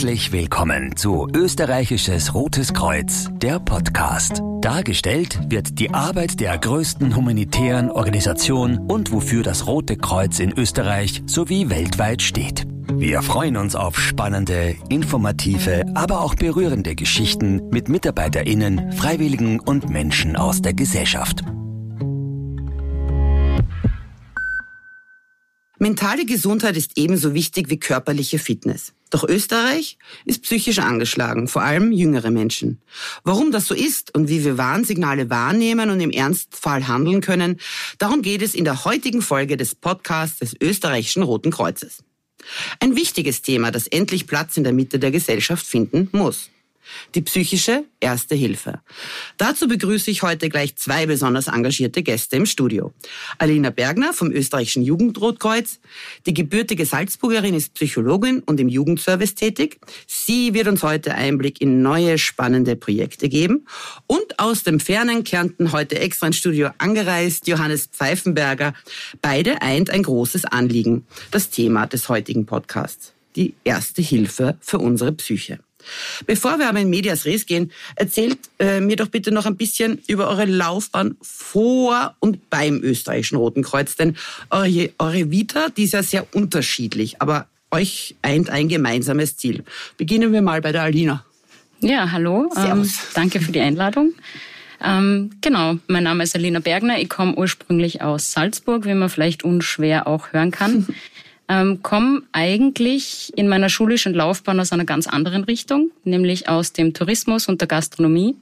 Herzlich willkommen zu Österreichisches Rotes Kreuz, der Podcast. Dargestellt wird die Arbeit der größten humanitären Organisation und wofür das Rote Kreuz in Österreich sowie weltweit steht. Wir freuen uns auf spannende, informative, aber auch berührende Geschichten mit Mitarbeiterinnen, Freiwilligen und Menschen aus der Gesellschaft. Mentale Gesundheit ist ebenso wichtig wie körperliche Fitness. Doch Österreich ist psychisch angeschlagen, vor allem jüngere Menschen. Warum das so ist und wie wir Warnsignale wahrnehmen und im Ernstfall handeln können, darum geht es in der heutigen Folge des Podcasts des österreichischen Roten Kreuzes. Ein wichtiges Thema, das endlich Platz in der Mitte der Gesellschaft finden muss die psychische Erste Hilfe. Dazu begrüße ich heute gleich zwei besonders engagierte Gäste im Studio. Alina Bergner vom österreichischen Jugendrotkreuz. Die gebürtige Salzburgerin ist Psychologin und im Jugendservice tätig. Sie wird uns heute Einblick in neue spannende Projekte geben. Und aus dem fernen Kärnten heute extra ins Studio angereist Johannes Pfeifenberger. Beide eint ein großes Anliegen. Das Thema des heutigen Podcasts. Die Erste Hilfe für unsere Psyche. Bevor wir aber in Medias Res gehen, erzählt äh, mir doch bitte noch ein bisschen über eure Laufbahn vor und beim österreichischen Roten Kreuz. Denn eure, eure Vita, die ist ja sehr unterschiedlich, aber euch eint ein gemeinsames Ziel. Beginnen wir mal bei der Alina. Ja, hallo. Ähm, danke für die Einladung. Ähm, genau, mein Name ist Alina Bergner. Ich komme ursprünglich aus Salzburg, wie man vielleicht unschwer auch hören kann. ähm, komme eigentlich in meiner schulischen Laufbahn aus einer ganz anderen Richtung, nämlich aus dem Tourismus und der Gastronomie.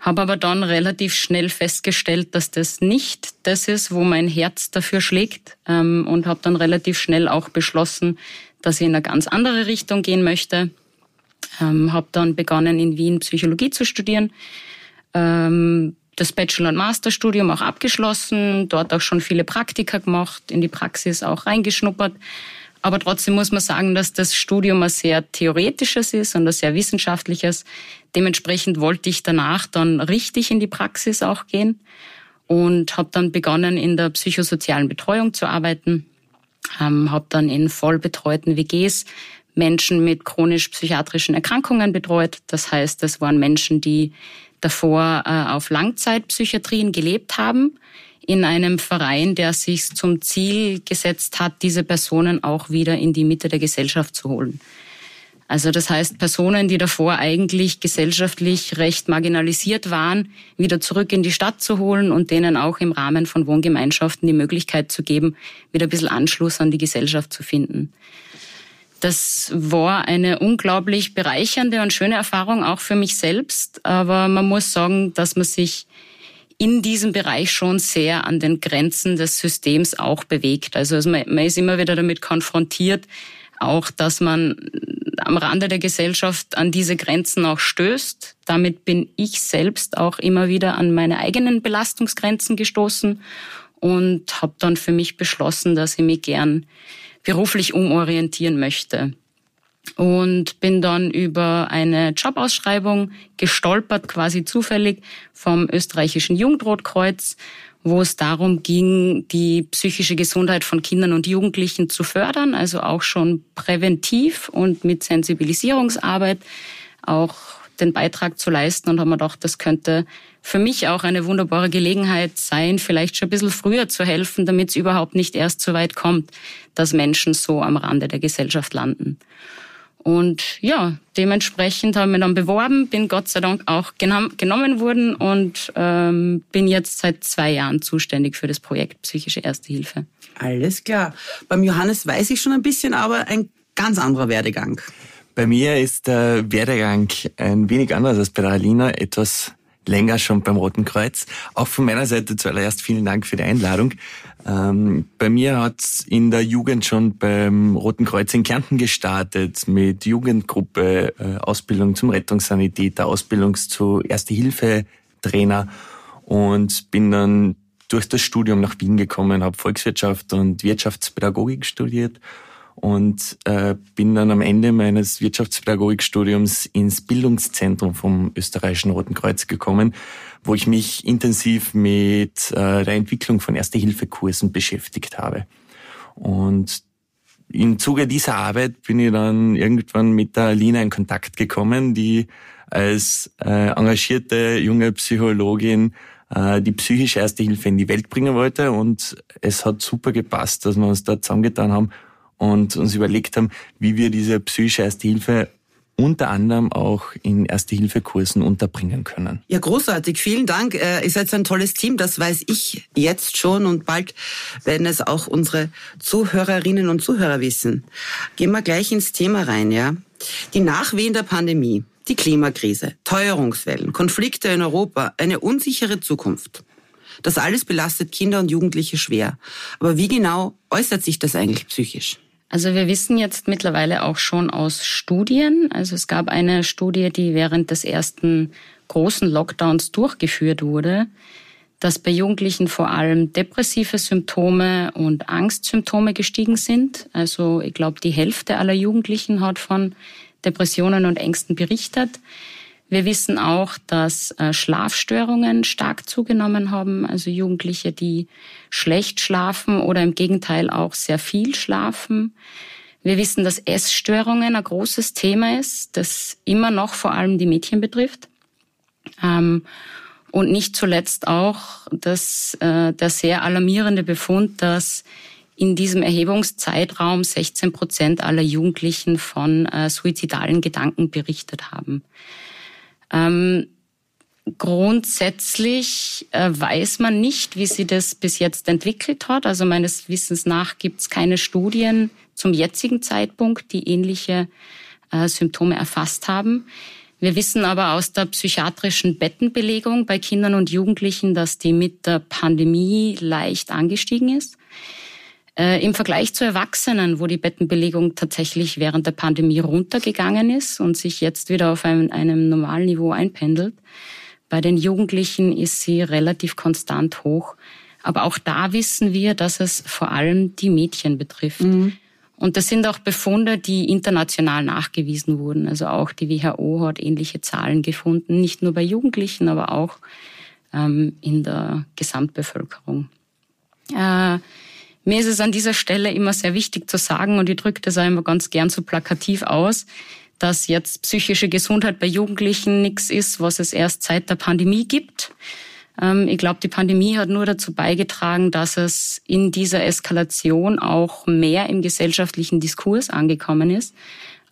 Habe aber dann relativ schnell festgestellt, dass das nicht das ist, wo mein Herz dafür schlägt ähm, und habe dann relativ schnell auch beschlossen, dass ich in eine ganz andere Richtung gehen möchte. Ähm, habe dann begonnen, in Wien Psychologie zu studieren. Ähm, das Bachelor- und Masterstudium auch abgeschlossen, dort auch schon viele Praktika gemacht, in die Praxis auch reingeschnuppert. Aber trotzdem muss man sagen, dass das Studium ein sehr theoretisches ist und ein sehr wissenschaftliches. Dementsprechend wollte ich danach dann richtig in die Praxis auch gehen und habe dann begonnen, in der psychosozialen Betreuung zu arbeiten. Ähm, habe dann in vollbetreuten WGs Menschen mit chronisch-psychiatrischen Erkrankungen betreut. Das heißt, das waren Menschen, die davor äh, auf Langzeitpsychiatrien gelebt haben, in einem Verein, der sich zum Ziel gesetzt hat, diese Personen auch wieder in die Mitte der Gesellschaft zu holen. Also das heißt, Personen, die davor eigentlich gesellschaftlich recht marginalisiert waren, wieder zurück in die Stadt zu holen und denen auch im Rahmen von Wohngemeinschaften die Möglichkeit zu geben, wieder ein bisschen Anschluss an die Gesellschaft zu finden. Das war eine unglaublich bereichernde und schöne Erfahrung auch für mich selbst. Aber man muss sagen, dass man sich in diesem Bereich schon sehr an den Grenzen des Systems auch bewegt. Also man ist immer wieder damit konfrontiert, auch dass man am Rande der Gesellschaft an diese Grenzen auch stößt. Damit bin ich selbst auch immer wieder an meine eigenen Belastungsgrenzen gestoßen und habe dann für mich beschlossen, dass ich mich gern beruflich umorientieren möchte. Und bin dann über eine Jobausschreibung gestolpert, quasi zufällig vom österreichischen Jugendrotkreuz, wo es darum ging, die psychische Gesundheit von Kindern und Jugendlichen zu fördern, also auch schon präventiv und mit Sensibilisierungsarbeit auch den Beitrag zu leisten und haben wir gedacht, das könnte für mich auch eine wunderbare Gelegenheit sein, vielleicht schon ein bisschen früher zu helfen, damit es überhaupt nicht erst so weit kommt, dass Menschen so am Rande der Gesellschaft landen. Und ja, dementsprechend haben wir dann beworben, bin Gott sei Dank auch genommen worden und ähm, bin jetzt seit zwei Jahren zuständig für das Projekt Psychische Erste Hilfe. Alles klar. Beim Johannes weiß ich schon ein bisschen, aber ein ganz anderer Werdegang. Bei mir ist der Werdegang ein wenig anders als bei der Alina, etwas länger schon beim Roten Kreuz. Auch von meiner Seite zuallererst vielen Dank für die Einladung. Ähm, bei mir hat's in der Jugend schon beim Roten Kreuz in Kärnten gestartet mit Jugendgruppe, äh, Ausbildung zum Rettungssanitäter, Ausbildung zu Erste-Hilfe-Trainer und bin dann durch das Studium nach Wien gekommen, habe Volkswirtschaft und Wirtschaftspädagogik studiert und äh, bin dann am Ende meines Wirtschaftspädagogikstudiums ins Bildungszentrum vom österreichischen Roten Kreuz gekommen, wo ich mich intensiv mit äh, der Entwicklung von Erste-Hilfe-Kursen beschäftigt habe. Und im Zuge dieser Arbeit bin ich dann irgendwann mit der Lina in Kontakt gekommen, die als äh, engagierte junge Psychologin äh, die psychische Erste Hilfe in die Welt bringen wollte. Und es hat super gepasst, dass wir uns da zusammengetan haben und uns überlegt haben, wie wir diese psychische Erste Hilfe unter anderem auch in Erste-Hilfe-Kursen unterbringen können. Ja, großartig. Vielen Dank. Äh, ihr seid ein tolles Team. Das weiß ich jetzt schon und bald werden es auch unsere Zuhörerinnen und Zuhörer wissen. Gehen wir gleich ins Thema rein, ja. Die Nachwehen der Pandemie, die Klimakrise, Teuerungswellen, Konflikte in Europa, eine unsichere Zukunft. Das alles belastet Kinder und Jugendliche schwer. Aber wie genau äußert sich das eigentlich psychisch? Also wir wissen jetzt mittlerweile auch schon aus Studien, also es gab eine Studie, die während des ersten großen Lockdowns durchgeführt wurde, dass bei Jugendlichen vor allem depressive Symptome und Angstsymptome gestiegen sind. Also ich glaube, die Hälfte aller Jugendlichen hat von Depressionen und Ängsten berichtet. Wir wissen auch, dass äh, Schlafstörungen stark zugenommen haben, also Jugendliche, die schlecht schlafen oder im Gegenteil auch sehr viel schlafen. Wir wissen, dass Essstörungen ein großes Thema ist, das immer noch vor allem die Mädchen betrifft. Ähm, und nicht zuletzt auch das, äh, der sehr alarmierende Befund, dass in diesem Erhebungszeitraum 16 Prozent aller Jugendlichen von äh, suizidalen Gedanken berichtet haben. Ähm, grundsätzlich äh, weiß man nicht, wie sie das bis jetzt entwickelt hat. Also meines Wissens nach gibt es keine Studien zum jetzigen Zeitpunkt, die ähnliche äh, Symptome erfasst haben. Wir wissen aber aus der psychiatrischen Bettenbelegung bei Kindern und Jugendlichen, dass die mit der Pandemie leicht angestiegen ist. Äh, Im Vergleich zu Erwachsenen, wo die Bettenbelegung tatsächlich während der Pandemie runtergegangen ist und sich jetzt wieder auf einem, einem normalen Niveau einpendelt, bei den Jugendlichen ist sie relativ konstant hoch. Aber auch da wissen wir, dass es vor allem die Mädchen betrifft. Mhm. Und das sind auch Befunde, die international nachgewiesen wurden. Also auch die WHO hat ähnliche Zahlen gefunden, nicht nur bei Jugendlichen, aber auch ähm, in der Gesamtbevölkerung. Äh, mir ist es an dieser Stelle immer sehr wichtig zu sagen, und ich drücke das auch immer ganz gern so plakativ aus, dass jetzt psychische Gesundheit bei Jugendlichen nichts ist, was es erst seit der Pandemie gibt. Ähm, ich glaube, die Pandemie hat nur dazu beigetragen, dass es in dieser Eskalation auch mehr im gesellschaftlichen Diskurs angekommen ist.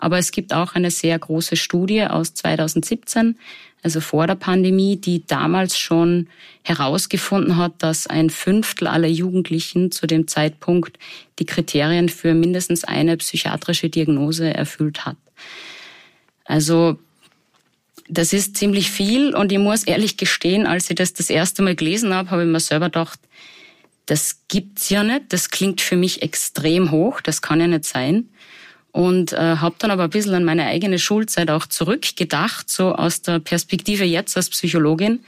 Aber es gibt auch eine sehr große Studie aus 2017, also vor der Pandemie, die damals schon herausgefunden hat, dass ein Fünftel aller Jugendlichen zu dem Zeitpunkt die Kriterien für mindestens eine psychiatrische Diagnose erfüllt hat. Also das ist ziemlich viel und ich muss ehrlich gestehen, als ich das das erste Mal gelesen habe, habe ich mir selber gedacht, das gibt's ja nicht, das klingt für mich extrem hoch, das kann ja nicht sein und äh, habe dann aber ein bisschen an meine eigene Schulzeit auch zurückgedacht, so aus der Perspektive jetzt als Psychologin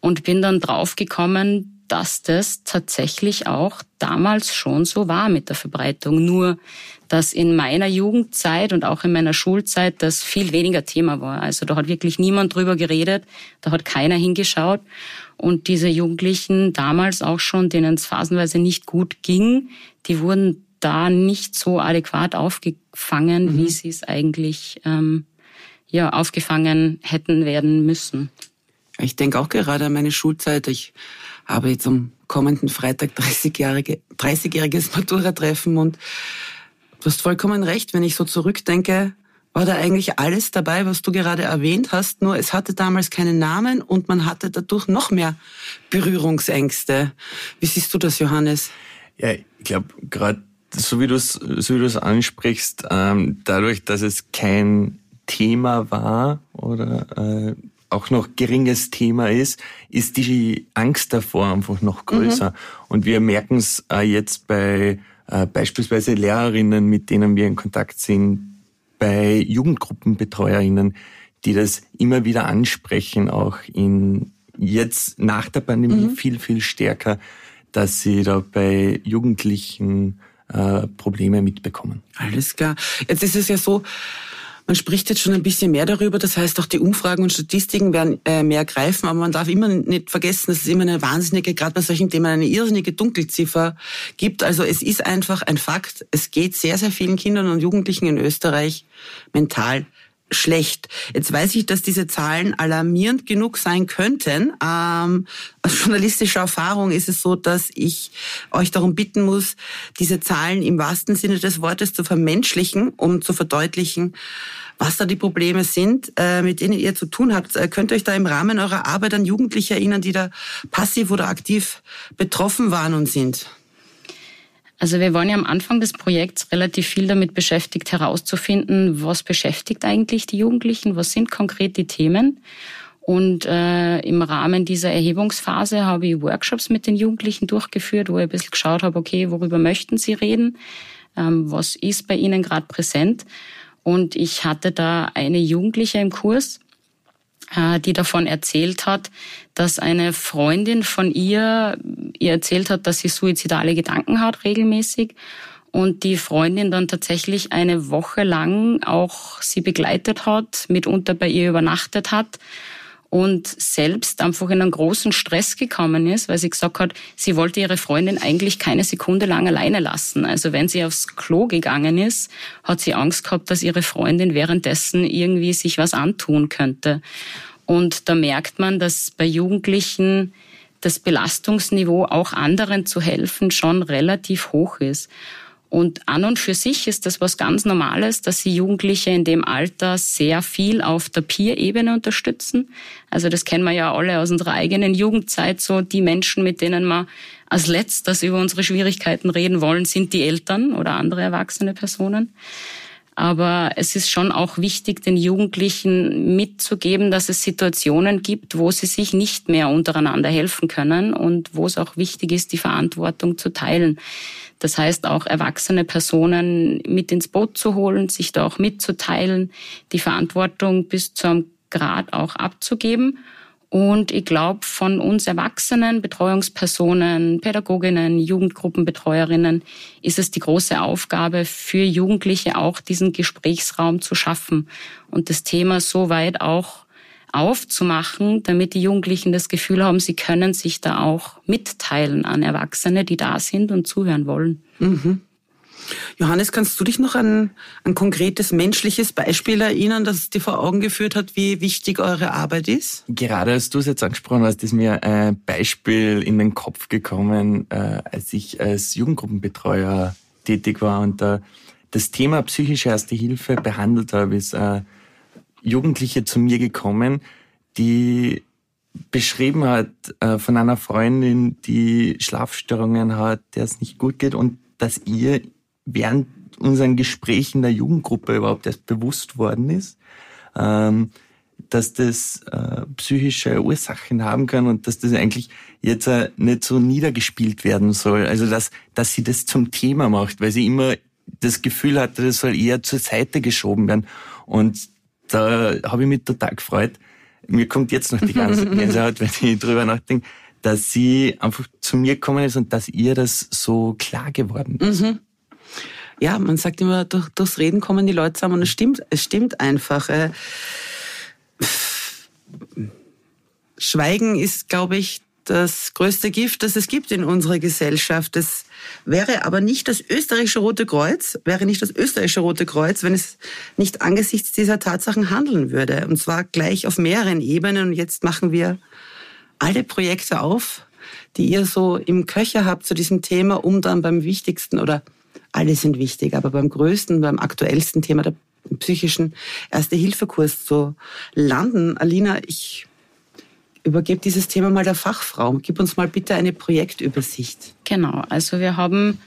und bin dann draufgekommen, dass das tatsächlich auch damals schon so war mit der Verbreitung. Nur, dass in meiner Jugendzeit und auch in meiner Schulzeit das viel weniger Thema war. Also da hat wirklich niemand drüber geredet, da hat keiner hingeschaut. Und diese Jugendlichen damals auch schon, denen es phasenweise nicht gut ging, die wurden da nicht so adäquat aufgefangen, mhm. wie sie es eigentlich ähm, ja, aufgefangen hätten werden müssen. Ich denke auch gerade an meine Schulzeit. Ich habe jetzt am kommenden Freitag 30-jähriges 30 Matura-Treffen und du hast vollkommen recht, wenn ich so zurückdenke, war da eigentlich alles dabei, was du gerade erwähnt hast, nur es hatte damals keinen Namen und man hatte dadurch noch mehr Berührungsängste. Wie siehst du das, Johannes? Ja, ich glaube, gerade so wie du es so wie du es ansprichst, ähm, dadurch, dass es kein Thema war oder äh, auch noch geringes Thema ist, ist die Angst davor einfach noch größer. Mhm. Und wir merken es äh, jetzt bei äh, beispielsweise Lehrerinnen, mit denen wir in Kontakt sind, bei Jugendgruppenbetreuerinnen, die das immer wieder ansprechen, auch in jetzt nach der Pandemie mhm. viel, viel stärker, dass sie da bei Jugendlichen äh, Probleme mitbekommen. Alles klar. Jetzt ist es ja so, Man spricht jetzt schon ein bisschen mehr darüber, das heißt auch die Umfragen und Statistiken werden äh, mehr greifen, aber man darf immer nicht vergessen, dass es immer eine wahnsinnige, gerade bei solchen Themen, eine irrsinnige Dunkelziffer gibt. Also es ist einfach ein Fakt, es geht sehr, sehr vielen Kindern und Jugendlichen in Österreich mental schlecht. Jetzt weiß ich, dass diese Zahlen alarmierend genug sein könnten. Ähm, aus journalistischer Erfahrung ist es so, dass ich euch darum bitten muss, diese Zahlen im wahrsten Sinne des Wortes zu vermenschlichen, um zu verdeutlichen, was da die Probleme sind, äh, mit denen ihr zu tun habt. Äh, könnt ihr euch da im Rahmen eurer Arbeit an Jugendliche erinnern, die da passiv oder aktiv betroffen waren und sind? Also wir waren ja am Anfang des Projekts relativ viel damit beschäftigt, herauszufinden, was beschäftigt eigentlich die Jugendlichen, was sind konkret die Themen. Und äh, im Rahmen dieser Erhebungsphase habe ich Workshops mit den Jugendlichen durchgeführt, wo ich ein bisschen geschaut habe, okay, worüber möchten sie reden, ähm, was ist bei ihnen gerade präsent. Und ich hatte da eine Jugendliche im Kurs, die davon erzählt hat, dass eine Freundin von ihr ihr erzählt hat, dass sie suizidale Gedanken hat regelmäßig und die Freundin dann tatsächlich eine Woche lang auch sie begleitet hat, mitunter bei ihr übernachtet hat und selbst einfach in einen großen Stress gekommen ist, weil sie gesagt hat, sie wollte ihre Freundin eigentlich keine Sekunde lang alleine lassen. Also wenn sie aufs Klo gegangen ist, hat sie Angst gehabt, dass ihre Freundin währenddessen irgendwie sich was antun könnte. Und da merkt man, dass bei Jugendlichen das Belastungsniveau, auch anderen zu helfen, schon relativ hoch ist. Und an und für sich ist das was ganz Normales, dass sie Jugendliche in dem Alter sehr viel auf der Peer-Ebene unterstützen. Also das kennen wir ja alle aus unserer eigenen Jugendzeit. So die Menschen, mit denen wir als letztes über unsere Schwierigkeiten reden wollen, sind die Eltern oder andere erwachsene Personen. Aber es ist schon auch wichtig, den Jugendlichen mitzugeben, dass es Situationen gibt, wo sie sich nicht mehr untereinander helfen können und wo es auch wichtig ist, die Verantwortung zu teilen. Das heißt, auch erwachsene Personen mit ins Boot zu holen, sich da auch mitzuteilen, die Verantwortung bis zu einem Grad auch abzugeben. Und ich glaube, von uns Erwachsenen, Betreuungspersonen, Pädagoginnen, Jugendgruppenbetreuerinnen ist es die große Aufgabe für Jugendliche auch diesen Gesprächsraum zu schaffen und das Thema so weit auch aufzumachen, damit die Jugendlichen das Gefühl haben, sie können sich da auch mitteilen an Erwachsene, die da sind und zuhören wollen. Mhm. Johannes, kannst du dich noch an ein konkretes menschliches Beispiel erinnern, das dir vor Augen geführt hat, wie wichtig eure Arbeit ist? Gerade als du es jetzt angesprochen hast, ist mir ein Beispiel in den Kopf gekommen, äh, als ich als Jugendgruppenbetreuer tätig war und da das Thema psychische Erste Hilfe behandelt habe, ist äh, Jugendliche zu mir gekommen, die beschrieben hat äh, von einer Freundin, die Schlafstörungen hat, der es nicht gut geht und dass ihr während unseren Gesprächen der Jugendgruppe überhaupt erst bewusst worden ist, ähm, dass das äh, psychische Ursachen haben kann und dass das eigentlich jetzt äh, nicht so niedergespielt werden soll. Also dass, dass sie das zum Thema macht, weil sie immer das Gefühl hatte, das soll eher zur Seite geschoben werden. Und da habe ich mich total gefreut. Mir kommt jetzt noch die ganze Gänsehaut, wenn ich drüber nachdenke, dass sie einfach zu mir gekommen ist und dass ihr das so klar geworden ist. Mhm ja, man sagt immer, durch, durchs Reden kommen die Leute zusammen und es stimmt, es stimmt einfach. Äh, Schweigen ist, glaube ich, das größte Gift, das es gibt in unserer Gesellschaft. Das wäre aber nicht das österreichische Rote Kreuz, wäre nicht das österreichische Rote Kreuz, wenn es nicht angesichts dieser Tatsachen handeln würde. Und zwar gleich auf mehreren Ebenen. Und jetzt machen wir alle Projekte auf, die ihr so im Köcher habt zu diesem Thema, um dann beim wichtigsten oder alle sind wichtig, aber beim größten, beim aktuellsten Thema der psychischen Erste-Hilfe-Kurs zu landen. Alina, ich übergebe dieses Thema mal der Fachfrau. Gib uns mal bitte eine Projektübersicht. Genau, also wir haben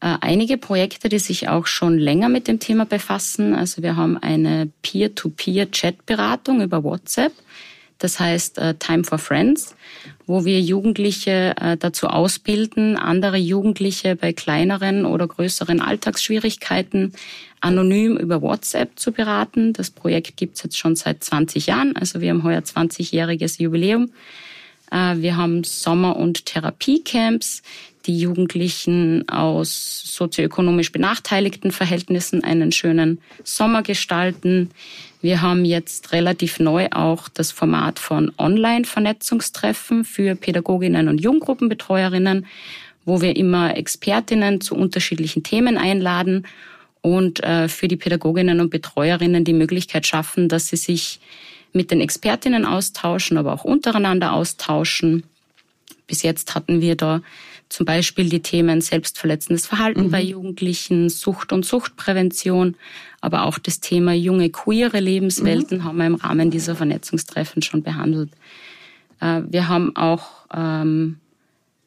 äh, einige Projekte, die sich auch schon länger mit dem Thema befassen. Also wir haben eine Peer-to-Peer-Chat-Beratung über WhatsApp. Das heißt äh, Time for Friends, wo wir Jugendliche äh, dazu ausbilden, andere Jugendliche bei kleineren oder größeren Alltagsschwierigkeiten anonym über WhatsApp zu beraten. Das Projekt gibt's jetzt schon seit 20 Jahren, also wir haben heuer 20-jähriges Jubiläum. Äh, wir haben Sommer- und Therapiecamps, die Jugendlichen aus sozioökonomisch benachteiligten Verhältnissen einen schönen Sommer gestalten. Wir haben jetzt relativ neu auch das Format von Online-Vernetzungstreffen für Pädagoginnen und Junggruppenbetreuerinnen, wo wir immer Expertinnen zu unterschiedlichen Themen einladen und äh, für die Pädagoginnen und Betreuerinnen die Möglichkeit schaffen, dass sie sich mit den Expertinnen austauschen, aber auch untereinander austauschen. Bis jetzt hatten wir da zum Beispiel die Themen selbstverletzendes Verhalten mhm. bei Jugendlichen, Sucht und Suchtprävention, aber auch das Thema junge queere Lebenswelten mhm. haben wir im Rahmen dieser Vernetzungstreffen schon behandelt. Äh, wir haben auch ähm,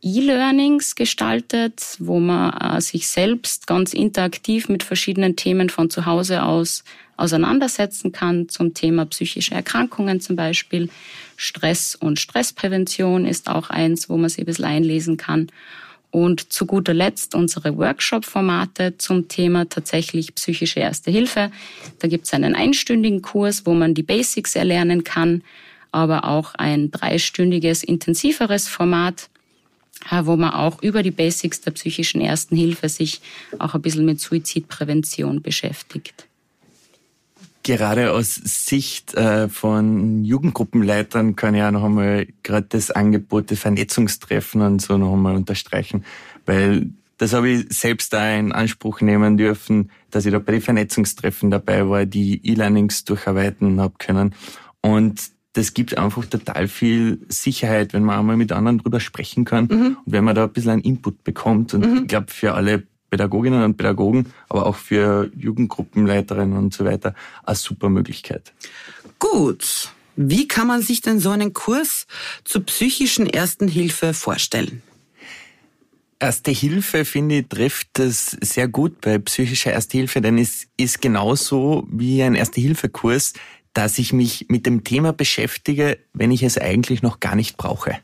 E-Learnings gestaltet, wo man äh, sich selbst ganz interaktiv mit verschiedenen Themen von zu Hause aus auseinandersetzen kann zum Thema psychische Erkrankungen zum Beispiel. Stress und Stressprävention ist auch eins, wo man sich ein bisschen einlesen kann. Und zu guter Letzt unsere Workshop-Formate zum Thema tatsächlich psychische Erste Hilfe. Da gibt es einen einstündigen Kurs, wo man die Basics erlernen kann, aber auch ein dreistündiges intensiveres Format, wo man auch über die Basics der psychischen Ersten Hilfe sich auch ein bisschen mit Suizidprävention beschäftigt gerade aus Sicht äh, von Jugendgruppenleitern kann ich auch noch einmal gerade das Angebot der Vernetzungstreffen und so noch einmal unterstreichen, weil das habe ich selbst da in Anspruch nehmen dürfen, dass ich da bei den Vernetzungstreffen dabei war, die E-Learnings durcharbeiten habe können. Und das gibt einfach total viel Sicherheit, wenn man einmal mit anderen drüber sprechen kann mhm. und wenn man da ein bisschen einen Input bekommt. Und mhm. ich glaube, für alle Pädagoginnen und Pädagogen, aber auch für Jugendgruppenleiterinnen und so weiter eine super Möglichkeit. Gut. Wie kann man sich denn so einen Kurs zur psychischen Ersten Hilfe vorstellen? Erste Hilfe, finde ich, trifft das sehr gut bei psychischer Erste Hilfe, denn es ist genauso wie ein Erste-Hilfe-Kurs, dass ich mich mit dem Thema beschäftige, wenn ich es eigentlich noch gar nicht brauche.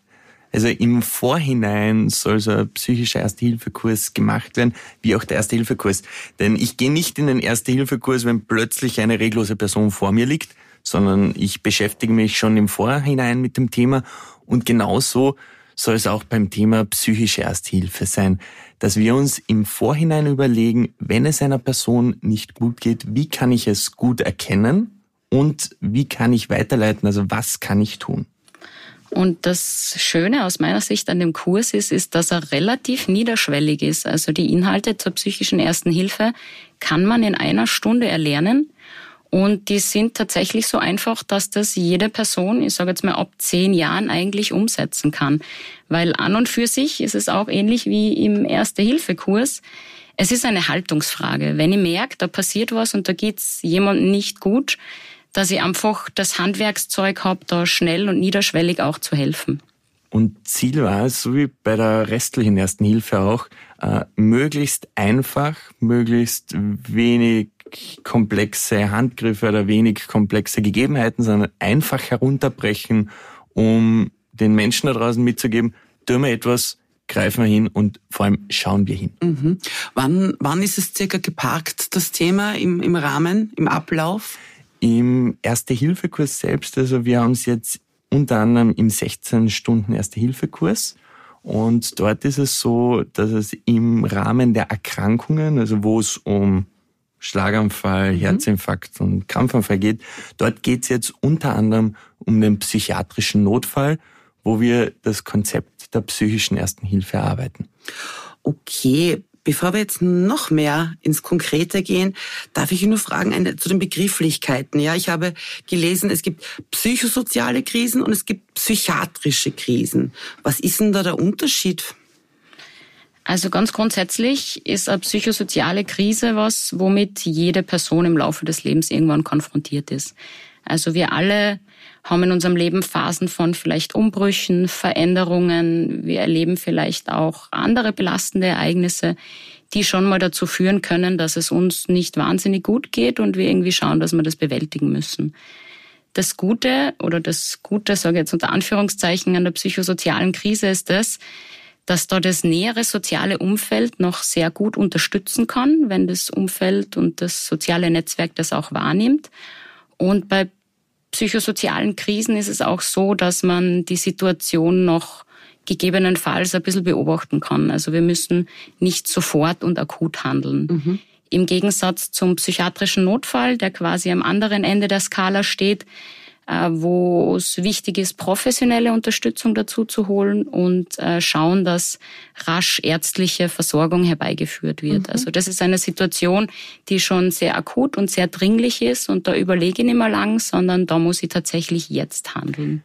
Also im Vorhinein soll so ein psychischer Erste-Hilfe-Kurs gemacht werden, wie auch der Erste-Hilfe-Kurs. Denn ich gehe nicht in den Erste-Hilfe-Kurs, wenn plötzlich eine reglose Person vor mir liegt, sondern ich beschäftige mich schon im Vorhinein mit dem Thema und genauso soll es auch beim Thema psychische Ersthilfe sein, dass wir uns im Vorhinein überlegen, wenn es einer Person nicht gut geht, wie kann ich es gut erkennen und wie kann ich weiterleiten, also was kann ich tun. Und das Schöne aus meiner Sicht an dem Kurs ist, ist, dass er relativ niederschwellig ist. Also die Inhalte zur psychischen Ersten Hilfe kann man in einer Stunde erlernen. Und die sind tatsächlich so einfach, dass das jede Person, ich sage jetzt mal ab zehn Jahren eigentlich umsetzen kann. Weil an und für sich ist es auch ähnlich wie im Erste-Hilfe-Kurs. Es ist eine Haltungsfrage. Wenn ich merke, da passiert was und da geht's jemandem nicht gut, dass ich einfach das Handwerkszeug habe, da schnell und niederschwellig auch zu helfen. Und Ziel war es, so wie bei der restlichen Ersten Hilfe auch, äh, möglichst einfach, möglichst wenig komplexe Handgriffe oder wenig komplexe Gegebenheiten, sondern einfach herunterbrechen, um den Menschen da draußen mitzugeben, tun wir etwas, greifen wir hin und vor allem schauen wir hin. Mhm. Wann, wann ist es circa geparkt, das Thema im, im Rahmen, im Ablauf? Im Erste-Hilfe-Kurs selbst, also wir haben es jetzt unter anderem im 16-Stunden Erste-Hilfe-Kurs. Und dort ist es so, dass es im Rahmen der Erkrankungen, also wo es um Schlaganfall, mhm. Herzinfarkt und Krampfanfall geht, dort geht es jetzt unter anderem um den psychiatrischen Notfall, wo wir das Konzept der psychischen Ersten Hilfe erarbeiten. Okay, Bevor wir jetzt noch mehr ins Konkrete gehen, darf ich nur fragen eine, zu den Begrifflichkeiten. Ja, ich habe gelesen, es gibt psychosoziale Krisen und es gibt psychiatrische Krisen. Was ist denn da der Unterschied? Also ganz grundsätzlich ist eine psychosoziale Krise was, womit jede Person im Laufe des Lebens irgendwann konfrontiert ist. Also wir alle haben in unserem Leben Phasen von vielleicht Umbrüchen, Veränderungen. Wir erleben vielleicht auch andere belastende Ereignisse, die schon mal dazu führen können, dass es uns nicht wahnsinnig gut geht und wir irgendwie schauen, dass wir das bewältigen müssen. Das Gute oder das Gute, sage ich jetzt unter Anführungszeichen, an der psychosozialen Krise ist das, dass da das nähere soziale Umfeld noch sehr gut unterstützen kann, wenn das Umfeld und das soziale Netzwerk das auch wahrnimmt. Und bei psychosozialen Krisen ist es auch so, dass man die Situation noch gegebenenfalls ein bisschen beobachten kann. Also wir müssen nicht sofort und akut handeln. Mhm. Im Gegensatz zum psychiatrischen Notfall, der quasi am anderen Ende der Skala steht, wo es wichtig ist, professionelle Unterstützung dazu zu holen und äh, schauen, dass rasch ärztliche Versorgung herbeigeführt wird. Mhm. Also das ist eine Situation, die schon sehr akut und sehr dringlich ist und da überlege ich nicht mehr lang, sondern da muss ich tatsächlich jetzt handeln.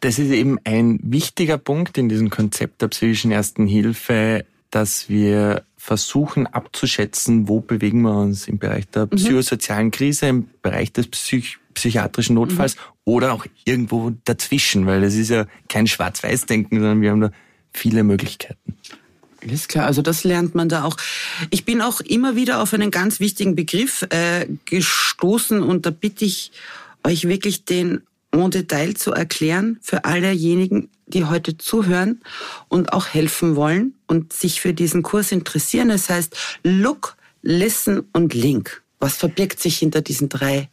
Das ist eben ein wichtiger Punkt in diesem Konzept der psychischen Ersten Hilfe, dass wir versuchen abzuschätzen, wo bewegen wir uns im Bereich der mhm. psychosozialen Krise, im Bereich des Psych psychiatrischen Notfalls mhm. oder auch irgendwo dazwischen, weil es ist ja kein Schwarz-Weiß-Denken, sondern wir haben da viele Möglichkeiten. Alles klar, also das lernt man da auch. Ich bin auch immer wieder auf einen ganz wichtigen Begriff äh, gestoßen und da bitte ich euch wirklich den en Detail zu erklären für allejenigen, die heute zuhören und auch helfen wollen und sich für diesen Kurs interessieren. Es das heißt Look, Listen und Link. Was verbirgt sich hinter diesen drei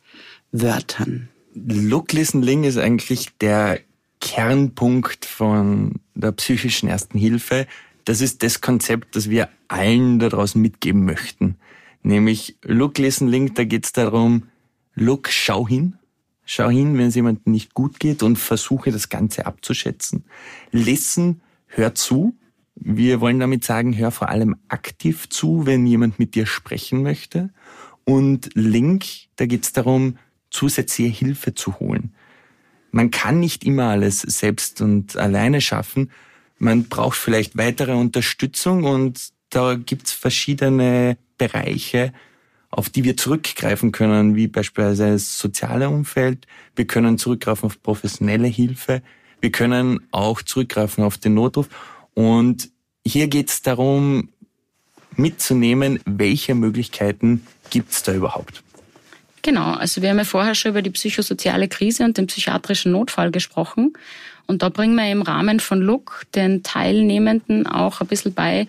Wörtern? Look, Listen, Link ist eigentlich der Kernpunkt von der psychischen Ersten Hilfe. Das ist das Konzept, das wir allen da draußen mitgeben möchten. Nämlich Look, Listen, Link, da geht es darum, Look, schau hin, Schau hin, wenn es jemandem nicht gut geht und versuche das Ganze abzuschätzen. Listen, hör zu. Wir wollen damit sagen, hör vor allem aktiv zu, wenn jemand mit dir sprechen möchte. Und Link, da geht es darum, zusätzliche Hilfe zu holen. Man kann nicht immer alles selbst und alleine schaffen. Man braucht vielleicht weitere Unterstützung und da gibt's verschiedene Bereiche, auf die wir zurückgreifen können, wie beispielsweise das soziale Umfeld. Wir können zurückgreifen auf professionelle Hilfe. Wir können auch zurückgreifen auf den Notruf. Und hier geht es darum, mitzunehmen, welche Möglichkeiten gibt es da überhaupt. Genau, also wir haben ja vorher schon über die psychosoziale Krise und den psychiatrischen Notfall gesprochen. Und da bringen wir im Rahmen von Look den Teilnehmenden auch ein bisschen bei,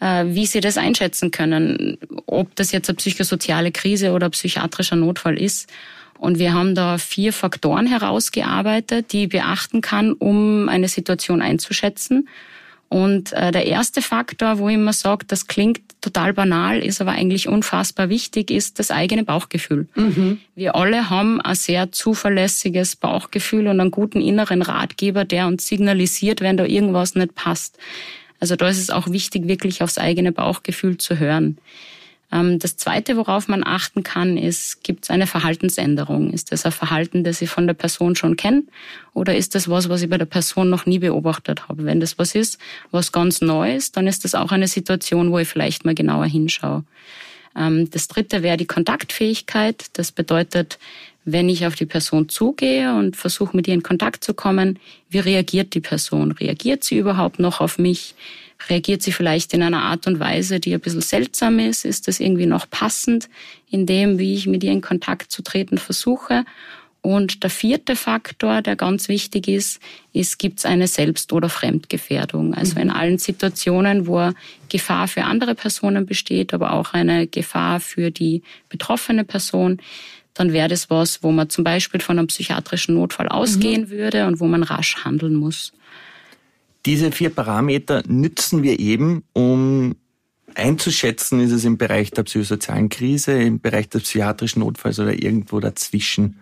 äh, wie sie das einschätzen können, ob das jetzt eine psychosoziale Krise oder psychiatrischer Notfall ist. Und wir haben da vier Faktoren herausgearbeitet, die beachten kann, um eine Situation einzuschätzen. Und äh, der erste Faktor, wo ich immer sage, das klingt total banal, ist aber eigentlich unfassbar wichtig, ist das eigene Bauchgefühl. Mhm. Wir alle haben ein sehr zuverlässiges Bauchgefühl und einen guten inneren Ratgeber, der uns signalisiert, wenn da irgendwas nicht passt. Also da ist es auch wichtig, wirklich aufs eigene Bauchgefühl zu hören. Ähm, das Zweite, worauf man achten kann, ist, gibt es eine Verhaltensänderung? Ist das ein Verhalten, das ich von der Person schon kenne? Oder ist das was, was ich bei der Person noch nie beobachtet habe? Wenn das was ist, was ganz neu ist, dann ist das auch eine Situation, wo ich vielleicht mal genauer hinschaue. Ähm, das Dritte wäre die Kontaktfähigkeit. Das bedeutet, wenn ich auf die Person zugehe und versuche mit ihr in Kontakt zu kommen, wie reagiert die Person? Reagiert sie überhaupt noch auf mich? Reagiert sie vielleicht in einer Art und Weise, die ein bisschen seltsam ist? Ist das irgendwie noch passend in dem, wie ich mit ihr in Kontakt zu treten versuche? Und der vierte Faktor, der ganz wichtig ist, ist, gibt es eine Selbst- oder Fremdgefährdung. Also mhm. in allen Situationen, wo Gefahr für andere Personen besteht, aber auch eine Gefahr für die betroffene Person, dann wäre das was, wo man zum Beispiel von einem psychiatrischen Notfall ausgehen mhm. würde und wo man rasch handeln muss. Diese vier Parameter nützen wir eben, um einzuschätzen, ist es im Bereich der psychosozialen Krise, im Bereich des psychiatrischen Notfalls oder irgendwo dazwischen.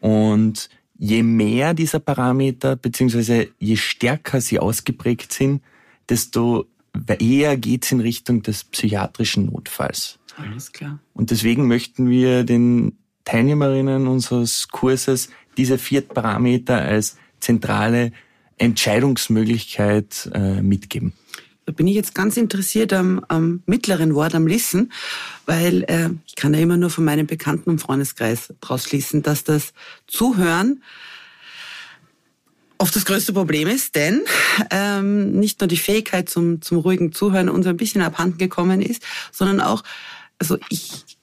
Und je mehr dieser Parameter, beziehungsweise je stärker sie ausgeprägt sind, desto eher geht es in Richtung des psychiatrischen Notfalls. Alles klar. Und deswegen möchten wir den Teilnehmerinnen unseres Kurses diese vier Parameter als zentrale Entscheidungsmöglichkeit äh, mitgeben. Da bin ich jetzt ganz interessiert am, am mittleren Wort, am Listen, weil äh, ich kann ja immer nur von meinem Bekannten- und Freundeskreis daraus schließen, dass das Zuhören oft das größte Problem ist, denn ähm, nicht nur die Fähigkeit zum, zum ruhigen Zuhören uns ein bisschen abhanden gekommen ist, sondern auch, also ich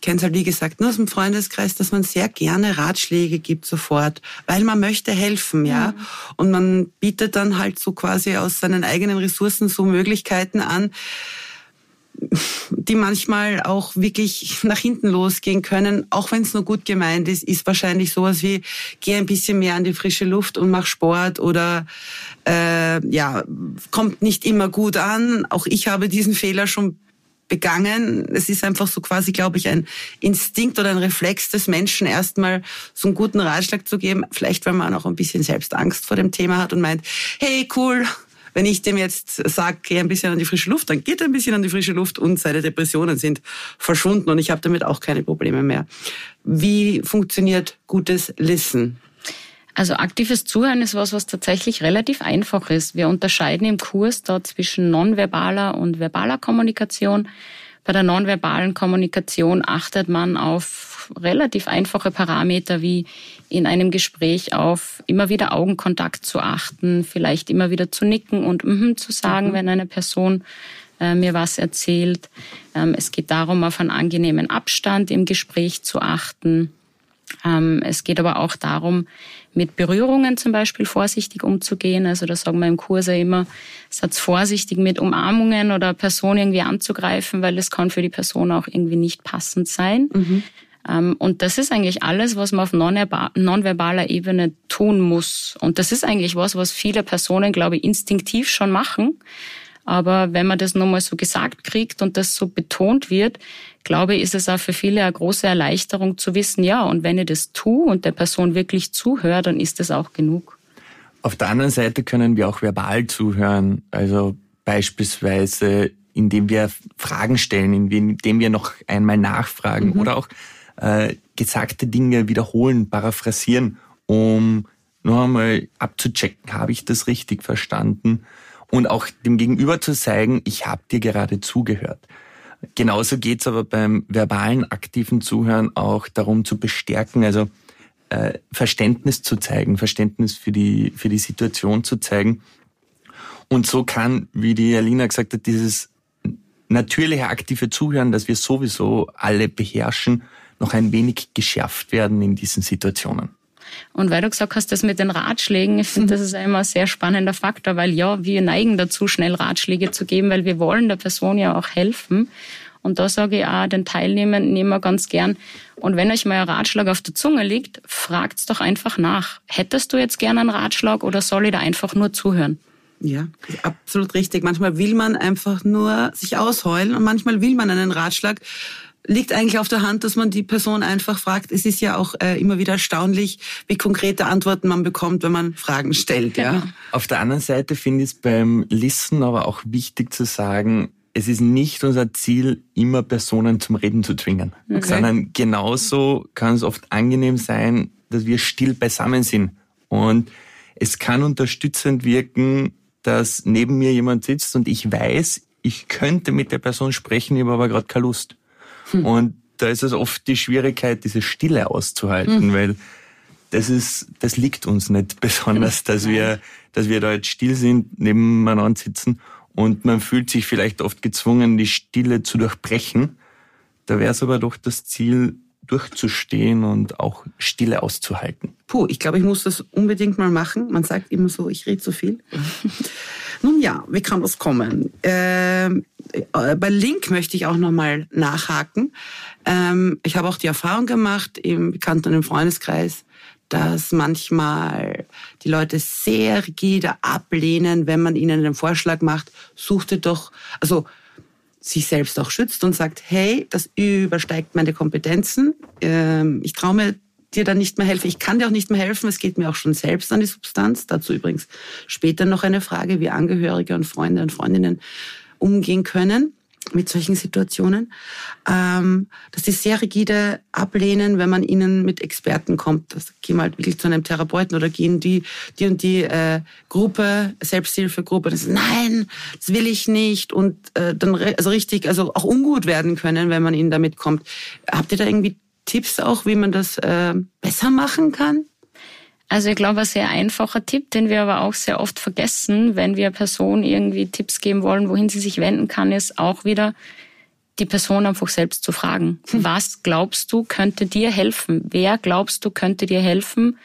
kenne es halt wie gesagt nur aus dem Freundeskreis, dass man sehr gerne Ratschläge gibt sofort, weil man möchte helfen, ja. Mhm. Und man bietet dann halt so quasi aus seinen eigenen Ressourcen so Möglichkeiten an, die manchmal auch wirklich nach hinten losgehen können, auch wenn es nur gut gemeint ist, ist wahrscheinlich sowas wie, geh ein bisschen mehr an die frische Luft und mach Sport oder äh, ja, kommt nicht immer gut an. Auch ich habe diesen Fehler schon begangen. Es ist einfach so quasi, glaube ich, ein Instinkt oder ein Reflex des Menschen, erstmal so einen guten Ratschlag zu geben. Vielleicht, weil man auch ein bisschen selbst Angst vor dem Thema hat und meint, hey, cool, wenn ich dem jetzt sage, geh ein bisschen an die frische Luft, dann geht er ein bisschen an die frische Luft und seine Depressionen sind verschwunden und ich habe damit auch keine Probleme mehr. Wie funktioniert gutes Listen? Also aktives Zuhören ist was, was tatsächlich relativ einfach ist. Wir unterscheiden im Kurs da zwischen nonverbaler und verbaler Kommunikation. Bei der nonverbalen Kommunikation achtet man auf relativ einfache Parameter wie in einem Gespräch auf immer wieder Augenkontakt zu achten, vielleicht immer wieder zu nicken und mhm zu sagen, mhm. wenn eine Person äh, mir was erzählt. Ähm, es geht darum, auf einen angenehmen Abstand im Gespräch zu achten. Ähm, es geht aber auch darum, mit Berührungen zum Beispiel vorsichtig umzugehen. Also da sagen wir im Kurs ja immer, seid vorsichtig mit Umarmungen oder Personen irgendwie anzugreifen, weil es kann für die Person auch irgendwie nicht passend sein. Mhm. Ähm, und das ist eigentlich alles, was man auf nonverbaler Ebene tun muss. Und das ist eigentlich was, was viele Personen, glaube ich, instinktiv schon machen. Aber wenn man das nochmal so gesagt kriegt und das so betont wird, glaube ich, ist es auch für viele eine große Erleichterung zu wissen, ja, und wenn ich das tue und der Person wirklich zuhöre, dann ist das auch genug. Auf der anderen Seite können wir auch verbal zuhören, also beispielsweise indem wir Fragen stellen, indem wir noch einmal nachfragen mhm. oder auch äh, gesagte Dinge wiederholen, paraphrasieren, um noch einmal abzuchecken, habe ich das richtig verstanden und auch dem Gegenüber zu zeigen, ich habe dir gerade zugehört. Genauso geht's aber beim verbalen aktiven Zuhören auch darum zu bestärken, also äh, Verständnis zu zeigen, Verständnis für die, für die Situation zu zeigen. Und so kann, wie die Alina gesagt hat, dieses natürliche aktive Zuhören, das wir sowieso alle beherrschen, noch ein wenig geschärft werden in diesen Situationen. Und weil du gesagt hast, das mit den Ratschlägen, ich finde, das ist immer ein sehr spannender Faktor, weil ja, wir neigen dazu, schnell Ratschläge zu geben, weil wir wollen der Person ja auch helfen. Und da sage ich auch den Teilnehmern immer ganz gern, und wenn euch mal ein Ratschlag auf der Zunge liegt, fragt's doch einfach nach. Hättest du jetzt gerne einen Ratschlag oder soll ich da einfach nur zuhören? Ja, absolut richtig. Manchmal will man einfach nur sich ausheulen und manchmal will man einen Ratschlag liegt eigentlich auf der Hand, dass man die Person einfach fragt. Es ist ja auch äh, immer wieder erstaunlich, wie konkrete Antworten man bekommt, wenn man Fragen stellt. Ja. Auf der anderen Seite finde ich es beim Listen aber auch wichtig zu sagen, es ist nicht unser Ziel, immer Personen zum Reden zu zwingen, okay. sondern genauso kann es oft angenehm sein, dass wir still beisammen sind. Und es kann unterstützend wirken, dass neben mir jemand sitzt und ich weiß, ich könnte mit der Person sprechen, ich habe aber gerade keine Lust. Hm. Und da ist es oft die Schwierigkeit, diese Stille auszuhalten, hm. weil das ist, das liegt uns nicht besonders, dass wir, dass wir da jetzt still sind, nebeneinander sitzen und man fühlt sich vielleicht oft gezwungen, die Stille zu durchbrechen. Da wäre es aber doch das Ziel, durchzustehen und auch Stille auszuhalten. Puh, ich glaube, ich muss das unbedingt mal machen. Man sagt immer so, ich rede zu viel. Nun ja, wie kann das kommen? Ähm, äh, bei Link möchte ich auch nochmal nachhaken. Ähm, ich habe auch die Erfahrung gemacht im Bekannten- und Freundeskreis, dass manchmal die Leute sehr rigide ablehnen, wenn man ihnen den Vorschlag macht, suchte doch, also sich selbst auch schützt und sagt, hey, das übersteigt meine Kompetenzen, ähm, ich traue mir dir dann nicht mehr helfen. Ich kann dir auch nicht mehr helfen, es geht mir auch schon selbst an die Substanz. Dazu übrigens später noch eine Frage, wie Angehörige und Freunde und Freundinnen umgehen können mit solchen Situationen, ähm, dass die sehr rigide ablehnen, wenn man ihnen mit Experten kommt. Das gehen halt wirklich zu einem Therapeuten oder gehen die, die und die äh, Gruppe, Selbsthilfegruppe, das nein, das will ich nicht und äh, dann also richtig, also auch ungut werden können, wenn man ihnen damit kommt. Habt ihr da irgendwie Tipps auch, wie man das äh, besser machen kann? Also ich glaube, ein sehr einfacher Tipp, den wir aber auch sehr oft vergessen, wenn wir Personen irgendwie Tipps geben wollen, wohin sie sich wenden kann, ist auch wieder die Person einfach selbst zu fragen. Hm. Was glaubst du könnte dir helfen? Wer glaubst du könnte dir helfen?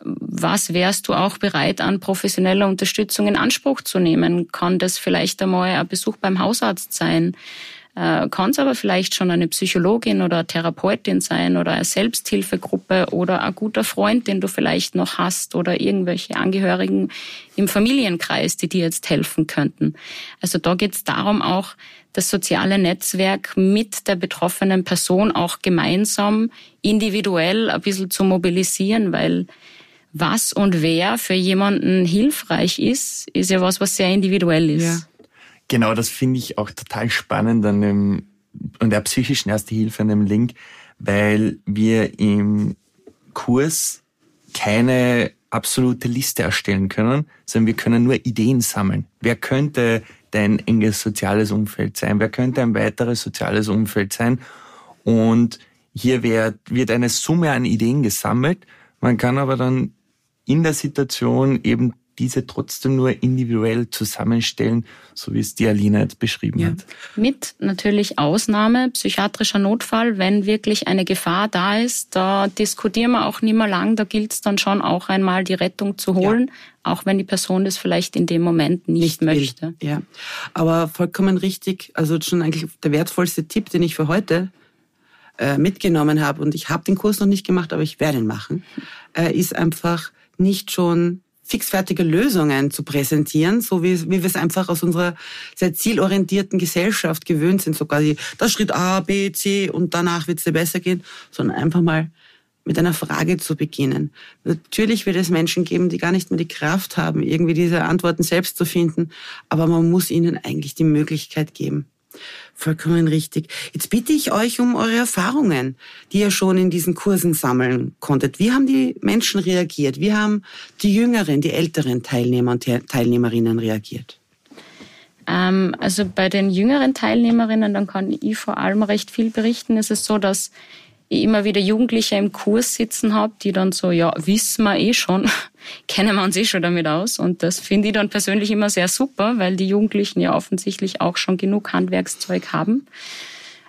Was wärst du auch bereit, an professioneller Unterstützung in Anspruch zu nehmen? Kann das vielleicht einmal ein Besuch beim Hausarzt sein? Äh, Kann es aber vielleicht schon eine Psychologin oder Therapeutin sein oder eine Selbsthilfegruppe oder ein guter Freund, den du vielleicht noch hast oder irgendwelche Angehörigen im Familienkreis, die dir jetzt helfen könnten. Also da geht es darum, auch das soziale Netzwerk mit der betroffenen Person auch gemeinsam individuell ein bisschen zu mobilisieren, weil was und wer für jemanden hilfreich ist, ist ja was, was sehr individuell ist. Ja. Genau, das finde ich auch total spannend an dem, an der psychischen Erste Hilfe, an dem Link, weil wir im Kurs keine absolute Liste erstellen können, sondern wir können nur Ideen sammeln. Wer könnte dein enges soziales Umfeld sein? Wer könnte ein weiteres soziales Umfeld sein? Und hier wird, wird eine Summe an Ideen gesammelt. Man kann aber dann in der Situation eben diese trotzdem nur individuell zusammenstellen, so wie es die Alina jetzt beschrieben ja. hat. Mit natürlich Ausnahme, psychiatrischer Notfall, wenn wirklich eine Gefahr da ist, da diskutieren wir auch nicht mehr lang, da gilt es dann schon auch einmal die Rettung zu holen, ja. auch wenn die Person das vielleicht in dem Moment nicht, nicht möchte. Will. Ja, aber vollkommen richtig, also schon eigentlich der wertvollste Tipp, den ich für heute äh, mitgenommen habe und ich habe den Kurs noch nicht gemacht, aber ich werde ihn machen, äh, ist einfach nicht schon fixfertige Lösungen zu präsentieren, so wie, wie wir es einfach aus unserer sehr zielorientierten Gesellschaft gewöhnt sind, so quasi das Schritt A, B, C und danach wird es dir besser gehen, sondern einfach mal mit einer Frage zu beginnen. Natürlich wird es Menschen geben, die gar nicht mehr die Kraft haben, irgendwie diese Antworten selbst zu finden, aber man muss ihnen eigentlich die Möglichkeit geben. Vollkommen richtig. Jetzt bitte ich euch um eure Erfahrungen, die ihr schon in diesen Kursen sammeln konntet. Wie haben die Menschen reagiert? Wie haben die jüngeren, die älteren Teilnehmer und Teilnehmerinnen reagiert? Ähm, also bei den jüngeren Teilnehmerinnen, dann kann ich vor allem recht viel berichten. Es ist so, dass ich immer wieder Jugendliche im Kurs sitzen habe, die dann so, ja, wissen wir eh schon, kennen wir uns eh schon damit aus. Und das finde ich dann persönlich immer sehr super, weil die Jugendlichen ja offensichtlich auch schon genug Handwerkszeug haben.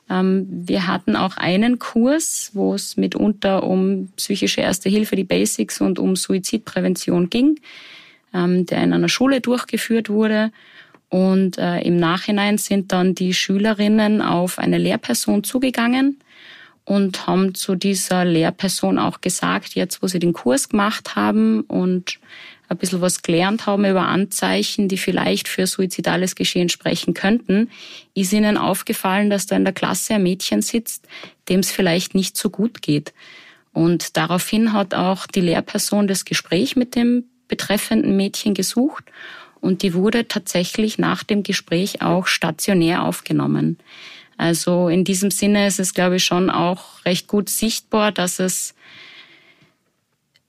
Ähm, wir hatten auch einen Kurs, wo es mitunter um psychische Erste Hilfe, die Basics und um Suizidprävention ging, ähm, der in einer Schule durchgeführt wurde. Und äh, im Nachhinein sind dann die Schülerinnen auf eine Lehrperson zugegangen und haben zu dieser Lehrperson auch gesagt, jetzt wo sie den Kurs gemacht haben und ein bisschen was gelernt haben über Anzeichen, die vielleicht für suizidales Geschehen sprechen könnten, ist ihnen aufgefallen, dass da in der Klasse ein Mädchen sitzt, dem es vielleicht nicht so gut geht. Und daraufhin hat auch die Lehrperson das Gespräch mit dem betreffenden Mädchen gesucht und die wurde tatsächlich nach dem Gespräch auch stationär aufgenommen. Also in diesem Sinne ist es, glaube ich, schon auch recht gut sichtbar, dass es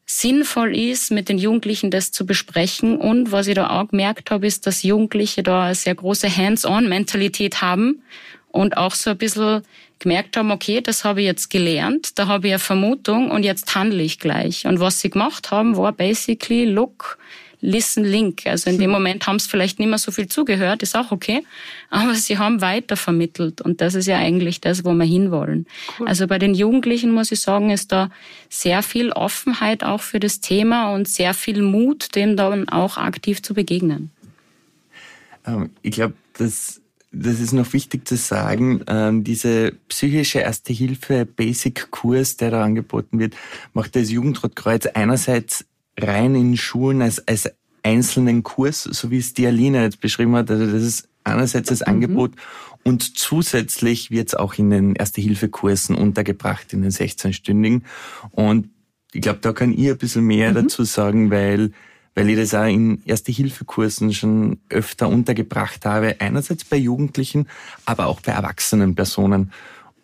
sinnvoll ist, mit den Jugendlichen das zu besprechen. Und was ich da auch gemerkt habe, ist, dass Jugendliche da eine sehr große Hands-on-Mentalität haben und auch so ein bisschen gemerkt haben, okay, das habe ich jetzt gelernt, da habe ich eine Vermutung und jetzt handle ich gleich. Und was sie gemacht haben, war basically, look, Listen Link. Also in dem Moment haben sie vielleicht nicht mehr so viel zugehört, ist auch okay, aber sie haben weiter vermittelt und das ist ja eigentlich das, wo wir hinwollen. Cool. Also bei den Jugendlichen muss ich sagen, ist da sehr viel Offenheit auch für das Thema und sehr viel Mut, dem dann auch aktiv zu begegnen. Ähm, ich glaube, das das ist noch wichtig zu sagen, ähm, diese psychische Erste Hilfe Basic Kurs, der da angeboten wird, macht das Jugendrotkreuz einerseits rein in Schulen als, als einzelnen Kurs, so wie es die Alina jetzt beschrieben hat. Also das ist einerseits das mhm. Angebot und zusätzlich wird es auch in den Erste-Hilfe-Kursen untergebracht, in den 16-stündigen. Und ich glaube, da kann ich ein bisschen mehr mhm. dazu sagen, weil, weil ich das auch in Erste-Hilfe-Kursen schon öfter untergebracht habe. Einerseits bei Jugendlichen, aber auch bei erwachsenen Personen.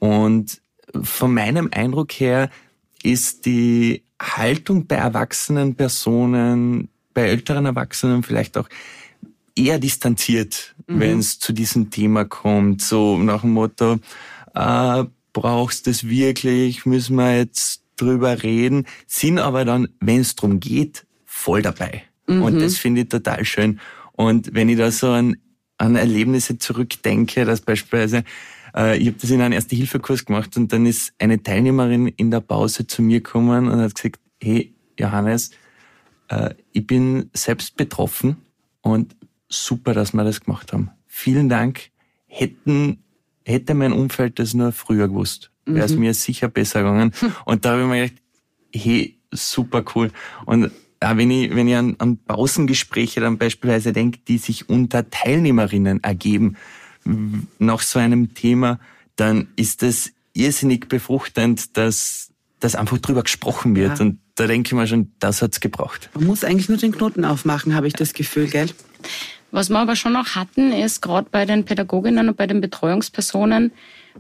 Und von meinem Eindruck her ist die Haltung bei erwachsenen Personen, bei älteren Erwachsenen vielleicht auch eher distanziert, mhm. wenn es zu diesem Thema kommt. So nach dem Motto, äh, brauchst es wirklich, müssen wir jetzt drüber reden, sind aber dann, wenn es drum geht, voll dabei. Mhm. Und das finde ich total schön. Und wenn ich da so an, an Erlebnisse zurückdenke, dass beispielsweise äh, ich habe das in einem Erste-Hilfe-Kurs gemacht und dann ist eine Teilnehmerin in der Pause zu mir gekommen und hat gesagt, hey Johannes, äh, ich bin selbst betroffen und super, dass wir das gemacht haben. Vielen Dank. Hätten hätte mein Umfeld das nur früher gewusst, wäre es mhm. mir sicher besser gegangen. Und da habe ich mir gedacht, hey, super cool. Und auch wenn ich, wenn ich an, an Pausengespräche dann beispielsweise denke, die sich unter Teilnehmerinnen ergeben, nach so einem Thema, dann ist das irrsinnig befruchtend, dass, dass einfach drüber gesprochen wird. Ja. Und da denke ich mir schon, das hat's gebraucht. Man muss eigentlich nur den Knoten aufmachen, habe ich das Gefühl, gell? Was wir aber schon noch hatten, ist gerade bei den Pädagoginnen und bei den Betreuungspersonen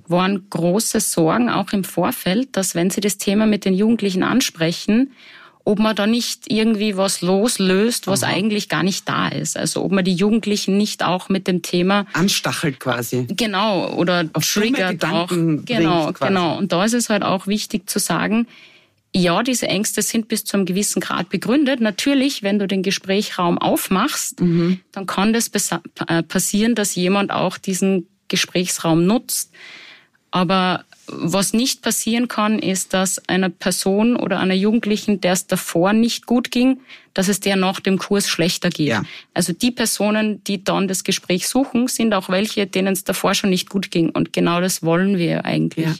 waren große Sorgen auch im Vorfeld, dass wenn sie das Thema mit den Jugendlichen ansprechen, ob man da nicht irgendwie was loslöst, was Aha. eigentlich gar nicht da ist. Also ob man die Jugendlichen nicht auch mit dem Thema anstachelt quasi. Genau oder Auf triggert auch. Genau, genau. Und da ist es halt auch wichtig zu sagen, ja, diese Ängste sind bis zu einem gewissen Grad begründet. Natürlich, wenn du den Gesprächsraum aufmachst, mhm. dann kann das äh, passieren, dass jemand auch diesen Gesprächsraum nutzt. Aber was nicht passieren kann, ist, dass einer Person oder einer Jugendlichen, der es davor nicht gut ging, dass es der nach dem Kurs schlechter geht. Ja. Also die Personen, die dann das Gespräch suchen, sind auch welche, denen es davor schon nicht gut ging. Und genau das wollen wir eigentlich. Ja.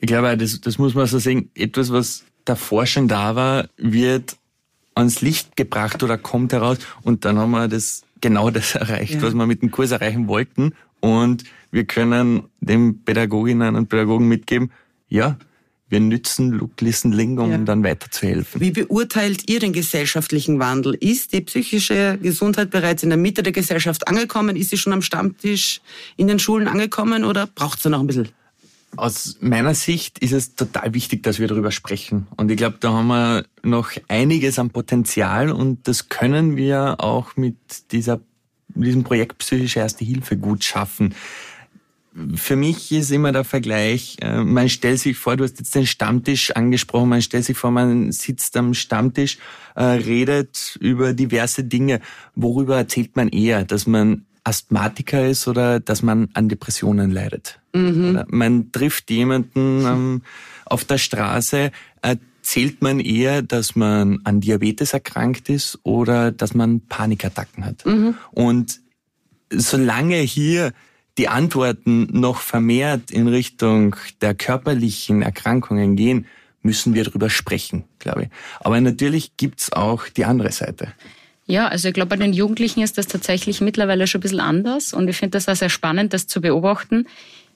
Ich glaube, das, das muss man so sehen. Etwas, was davor schon da war, wird ans Licht gebracht oder kommt heraus. Und dann haben wir das genau das erreicht, ja. was wir mit dem Kurs erreichen wollten. Und wir können den Pädagoginnen und Pädagogen mitgeben, ja, wir nützen Look, Listen, Ling, um ja. dann weiterzuhelfen. Wie beurteilt ihr den gesellschaftlichen Wandel? Ist die psychische Gesundheit bereits in der Mitte der Gesellschaft angekommen? Ist sie schon am Stammtisch in den Schulen angekommen oder braucht da noch ein bisschen? Aus meiner Sicht ist es total wichtig, dass wir darüber sprechen. Und ich glaube, da haben wir noch einiges an Potenzial und das können wir auch mit dieser, diesem Projekt Psychische Erste Hilfe gut schaffen für mich ist immer der Vergleich, äh, man stellt sich vor, du hast jetzt den Stammtisch angesprochen, man stellt sich vor, man sitzt am Stammtisch, äh, redet über diverse Dinge. Worüber erzählt man eher, dass man Asthmatiker ist oder dass man an Depressionen leidet? Mhm. Man trifft jemanden ähm, auf der Straße, erzählt man eher, dass man an Diabetes erkrankt ist oder dass man Panikattacken hat. Mhm. Und solange hier die Antworten noch vermehrt in Richtung der körperlichen Erkrankungen gehen, müssen wir darüber sprechen, glaube ich. Aber natürlich gibt's auch die andere Seite. Ja, also ich glaube, bei den Jugendlichen ist das tatsächlich mittlerweile schon ein bisschen anders und ich finde das auch sehr spannend, das zu beobachten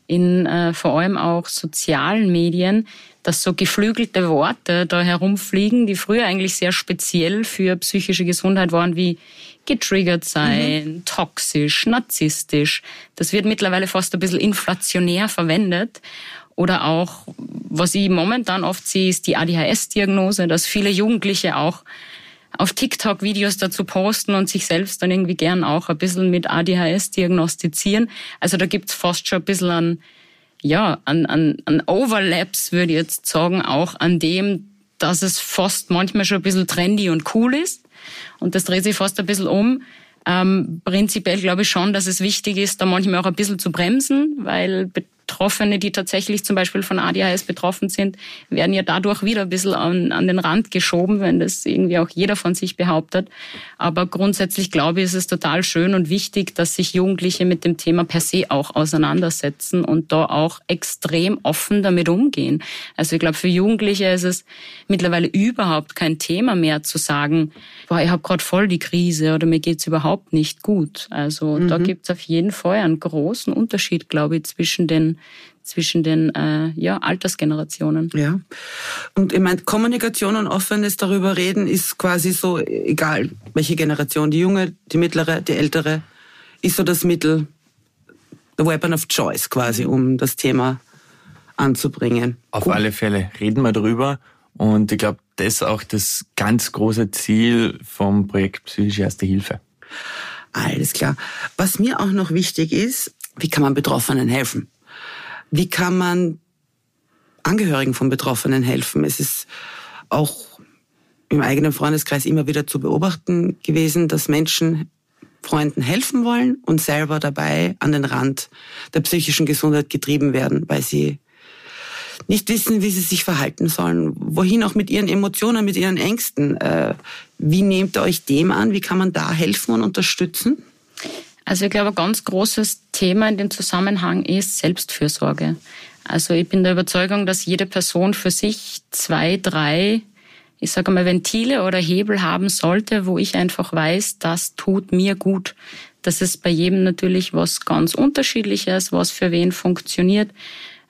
in äh, vor allem auch sozialen Medien, dass so geflügelte Worte da herumfliegen, die früher eigentlich sehr speziell für psychische Gesundheit waren, wie getriggert sein, mhm. toxisch, narzisstisch. Das wird mittlerweile fast ein bisschen inflationär verwendet. Oder auch, was ich momentan oft sehe, ist die ADHS-Diagnose, dass viele Jugendliche auch auf TikTok Videos dazu posten und sich selbst dann irgendwie gern auch ein bisschen mit ADHS diagnostizieren. Also da gibt's fast schon ein bisschen an, ja, an, an, an Overlaps, würde ich jetzt sagen, auch an dem, dass es fast manchmal schon ein bisschen trendy und cool ist. Und das dreht sich fast ein bisschen um. Ähm, prinzipiell glaube ich schon, dass es wichtig ist, da manchmal auch ein bisschen zu bremsen, weil Betroffene, die tatsächlich zum Beispiel von ADHS betroffen sind, werden ja dadurch wieder ein bisschen an, an den Rand geschoben, wenn das irgendwie auch jeder von sich behauptet. Aber grundsätzlich glaube ich, ist es total schön und wichtig, dass sich Jugendliche mit dem Thema per se auch auseinandersetzen und da auch extrem offen damit umgehen. Also ich glaube, für Jugendliche ist es mittlerweile überhaupt kein Thema mehr zu sagen, boah, ich habe gerade voll die Krise oder mir geht's überhaupt nicht gut. Also mhm. da gibt's auf jeden Fall einen großen Unterschied, glaube ich, zwischen den zwischen den äh, ja, Altersgenerationen. Ja. Und ich meine, Kommunikation und offenes darüber reden ist quasi so, egal welche Generation, die junge, die mittlere, die ältere, ist so das Mittel, the weapon of choice quasi, um das Thema anzubringen. Auf cool. alle Fälle reden wir darüber und ich glaube, das ist auch das ganz große Ziel vom Projekt Psychische Erste Hilfe. Alles klar. Was mir auch noch wichtig ist, wie kann man Betroffenen helfen? Wie kann man Angehörigen von Betroffenen helfen? Es ist auch im eigenen Freundeskreis immer wieder zu beobachten gewesen, dass Menschen Freunden helfen wollen und selber dabei an den Rand der psychischen Gesundheit getrieben werden, weil sie nicht wissen, wie sie sich verhalten sollen. Wohin auch mit ihren Emotionen, mit ihren Ängsten. Äh, wie nehmt ihr euch dem an? Wie kann man da helfen und unterstützen? Also ich glaube, ein ganz großes Thema in dem Zusammenhang ist Selbstfürsorge. Also ich bin der Überzeugung, dass jede Person für sich zwei, drei, ich sage mal, Ventile oder Hebel haben sollte, wo ich einfach weiß, das tut mir gut. Das ist bei jedem natürlich was ganz Unterschiedliches, was für wen funktioniert,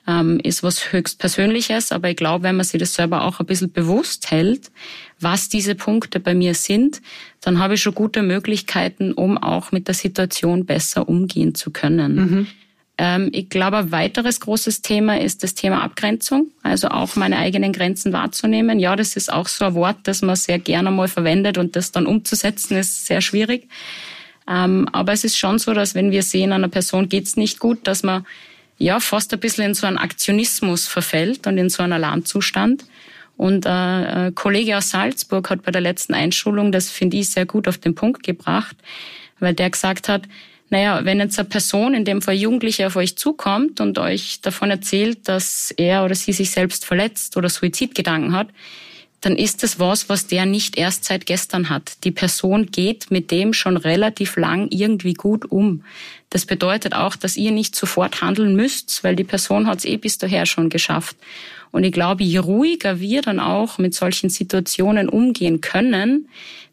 ähm, ist was höchst Persönliches. Aber ich glaube, wenn man sich das selber auch ein bisschen bewusst hält, was diese Punkte bei mir sind, dann habe ich schon gute Möglichkeiten, um auch mit der Situation besser umgehen zu können. Mhm. Ähm, ich glaube, ein weiteres großes Thema ist das Thema Abgrenzung, also auch meine eigenen Grenzen wahrzunehmen. Ja, das ist auch so ein Wort, das man sehr gerne mal verwendet und das dann umzusetzen ist sehr schwierig. Ähm, aber es ist schon so, dass wenn wir sehen, einer Person geht's nicht gut, dass man ja fast ein bisschen in so einen Aktionismus verfällt und in so einen Alarmzustand. Und äh, ein Kollege aus Salzburg hat bei der letzten Einschulung, das finde ich sehr gut auf den Punkt gebracht, weil der gesagt hat, naja, wenn jetzt eine Person, in dem Fall Jugendliche, auf euch zukommt und euch davon erzählt, dass er oder sie sich selbst verletzt oder Suizidgedanken hat, dann ist es was, was der nicht erst seit gestern hat. Die Person geht mit dem schon relativ lang irgendwie gut um. Das bedeutet auch, dass ihr nicht sofort handeln müsst, weil die Person hat es eh bis daher schon geschafft. Und ich glaube, je ruhiger wir dann auch mit solchen Situationen umgehen können,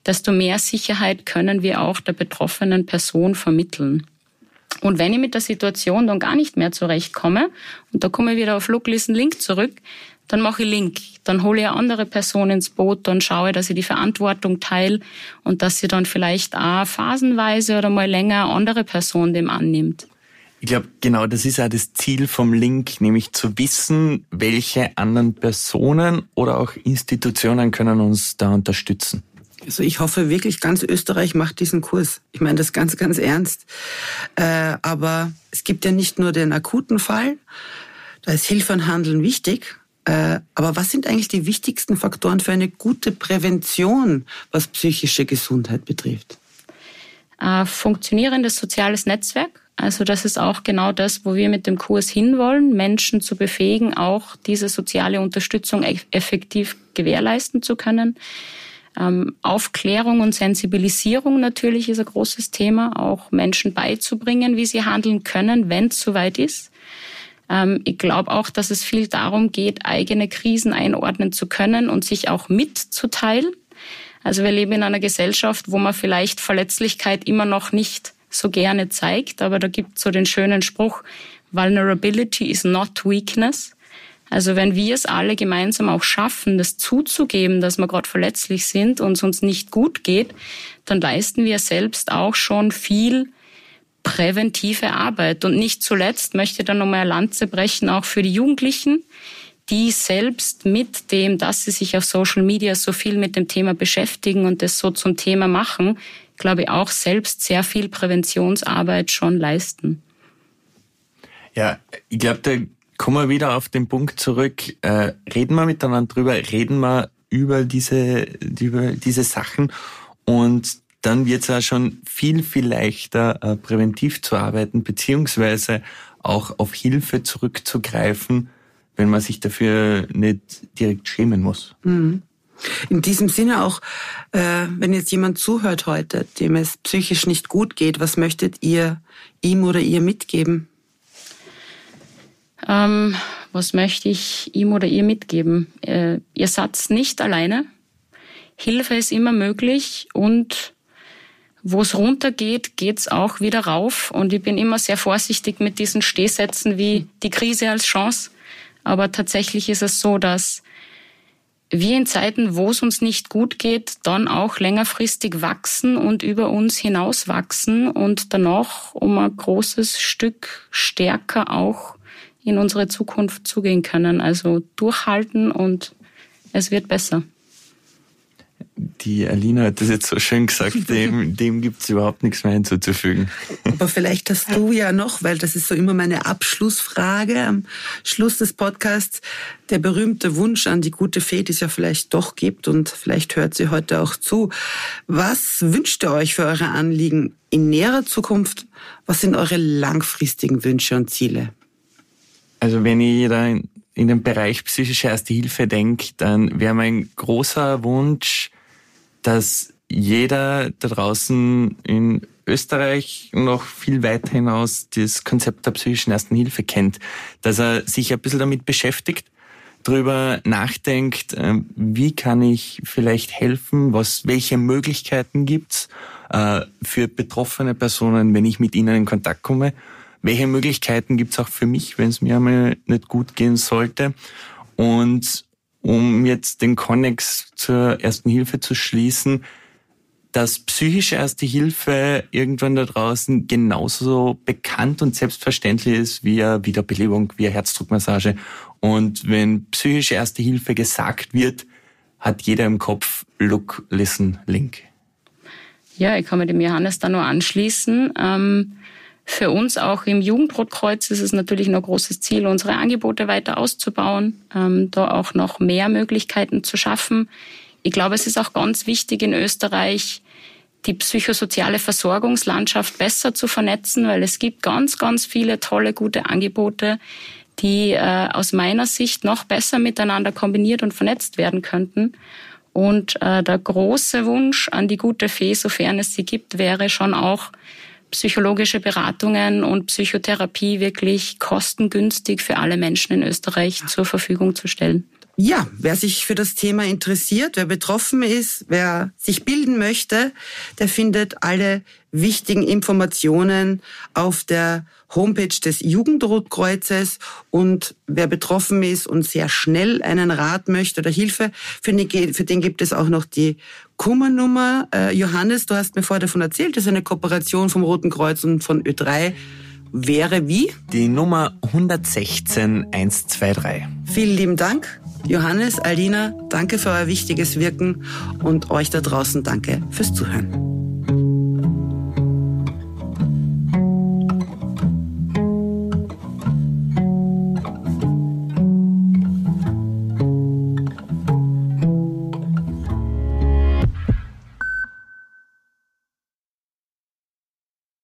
desto mehr Sicherheit können wir auch der betroffenen Person vermitteln. Und wenn ich mit der Situation dann gar nicht mehr zurechtkomme, und da komme ich wieder auf Look, Listen, Link zurück, dann mache ich Link. Dann hole ich eine andere Person ins Boot, dann schaue dass ich die Verantwortung teile und dass sie dann vielleicht auch phasenweise oder mal länger eine andere Person dem annimmt. Ich glaube, genau das ist auch das Ziel vom Link, nämlich zu wissen, welche anderen Personen oder auch Institutionen können uns da unterstützen. Also ich hoffe wirklich, ganz Österreich macht diesen Kurs. Ich meine das ganz, ganz ernst. Äh, aber es gibt ja nicht nur den akuten Fall. Da ist Hilfe und Handeln wichtig. Äh, aber was sind eigentlich die wichtigsten Faktoren für eine gute Prävention, was psychische Gesundheit betrifft? Äh, funktionierendes soziales Netzwerk also das ist auch genau das, wo wir mit dem Kurs hinwollen, Menschen zu befähigen, auch diese soziale Unterstützung effektiv gewährleisten zu können. Ähm, Aufklärung und Sensibilisierung natürlich ist ein großes Thema, auch Menschen beizubringen, wie sie handeln können, wenn es soweit ist. Ähm, ich glaube auch, dass es viel darum geht, eigene Krisen einordnen zu können und sich auch mitzuteilen. Also wir leben in einer Gesellschaft, wo man vielleicht Verletzlichkeit immer noch nicht so gerne zeigt. Aber da gibt so den schönen Spruch, Vulnerability is not weakness. Also wenn wir es alle gemeinsam auch schaffen, das zuzugeben, dass wir gerade verletzlich sind und es uns nicht gut geht, dann leisten wir selbst auch schon viel präventive Arbeit. Und nicht zuletzt möchte ich dann nochmal eine Lanze brechen, auch für die Jugendlichen, die selbst mit dem, dass sie sich auf Social Media so viel mit dem Thema beschäftigen und das so zum Thema machen, glaube ich, auch selbst sehr viel Präventionsarbeit schon leisten. Ja, ich glaube, da kommen wir wieder auf den Punkt zurück. Äh, reden wir miteinander drüber, reden wir über diese, über diese Sachen und dann wird es auch schon viel, viel leichter, äh, präventiv zu arbeiten, beziehungsweise auch auf Hilfe zurückzugreifen, wenn man sich dafür nicht direkt schämen muss. Mhm. In diesem Sinne auch, äh, wenn jetzt jemand zuhört heute, dem es psychisch nicht gut geht, was möchtet ihr ihm oder ihr mitgeben? Ähm, was möchte ich ihm oder ihr mitgeben? Äh, ihr seid nicht alleine. Hilfe ist immer möglich und wo es runtergeht, geht's auch wieder rauf. Und ich bin immer sehr vorsichtig mit diesen Stehsätzen wie die Krise als Chance. Aber tatsächlich ist es so, dass wir in Zeiten, wo es uns nicht gut geht, dann auch längerfristig wachsen und über uns hinaus wachsen und danach um ein großes Stück stärker auch in unsere Zukunft zugehen können. Also durchhalten und es wird besser die Alina hat das jetzt so schön gesagt, dem, dem gibt's überhaupt nichts mehr hinzuzufügen. Aber vielleicht hast du ja noch, weil das ist so immer meine Abschlussfrage am Schluss des Podcasts, der berühmte Wunsch an die gute Fee, die es ja vielleicht doch gibt und vielleicht hört sie heute auch zu. Was wünscht ihr euch für eure Anliegen in näherer Zukunft? Was sind eure langfristigen Wünsche und Ziele? Also wenn ich da in, in den Bereich psychische Erste Hilfe denke, dann wäre mein großer Wunsch, dass jeder da draußen in Österreich noch viel weiter hinaus das Konzept der psychischen Ersten Hilfe kennt, dass er sich ein bisschen damit beschäftigt, darüber nachdenkt, ähm, wie kann ich vielleicht helfen, was, welche Möglichkeiten gibt's äh, für betroffene Personen, wenn ich mit ihnen in Kontakt komme, welche Möglichkeiten gibt's auch für mich, wenn es mir einmal nicht gut gehen sollte? Und um jetzt den Konnex zur Ersten Hilfe zu schließen, dass psychische Erste Hilfe irgendwann da draußen genauso bekannt und selbstverständlich ist wie Wiederbelebung, wie Herzdruckmassage. Und wenn psychische Erste Hilfe gesagt wird, hat jeder im Kopf Look, Listen, Link. Ja, ich kann mit dem Johannes da nur anschließen. Ähm, für uns auch im Jugendrotkreuz ist es natürlich noch großes Ziel, unsere Angebote weiter auszubauen, ähm, da auch noch mehr Möglichkeiten zu schaffen. Ich glaube, es ist auch ganz wichtig in Österreich, die psychosoziale Versorgungslandschaft besser zu vernetzen, weil es gibt ganz, ganz viele tolle, gute Angebote, die äh, aus meiner Sicht noch besser miteinander kombiniert und vernetzt werden könnten. Und äh, der große Wunsch an die gute Fee, sofern es sie gibt, wäre schon auch, psychologische Beratungen und Psychotherapie wirklich kostengünstig für alle Menschen in Österreich zur Verfügung zu stellen. Ja, wer sich für das Thema interessiert, wer betroffen ist, wer sich bilden möchte, der findet alle wichtigen Informationen auf der Homepage des Jugendrotkreuzes und wer betroffen ist und sehr schnell einen Rat möchte oder Hilfe, für den, für den gibt es auch noch die Kummernummer. Äh, Johannes, du hast mir vorher davon erzählt, das ist eine Kooperation vom Roten Kreuz und von Ö3 wäre wie? Die Nummer 116 123. Vielen lieben Dank. Johannes, Alina, danke für euer wichtiges Wirken und euch da draußen danke fürs Zuhören.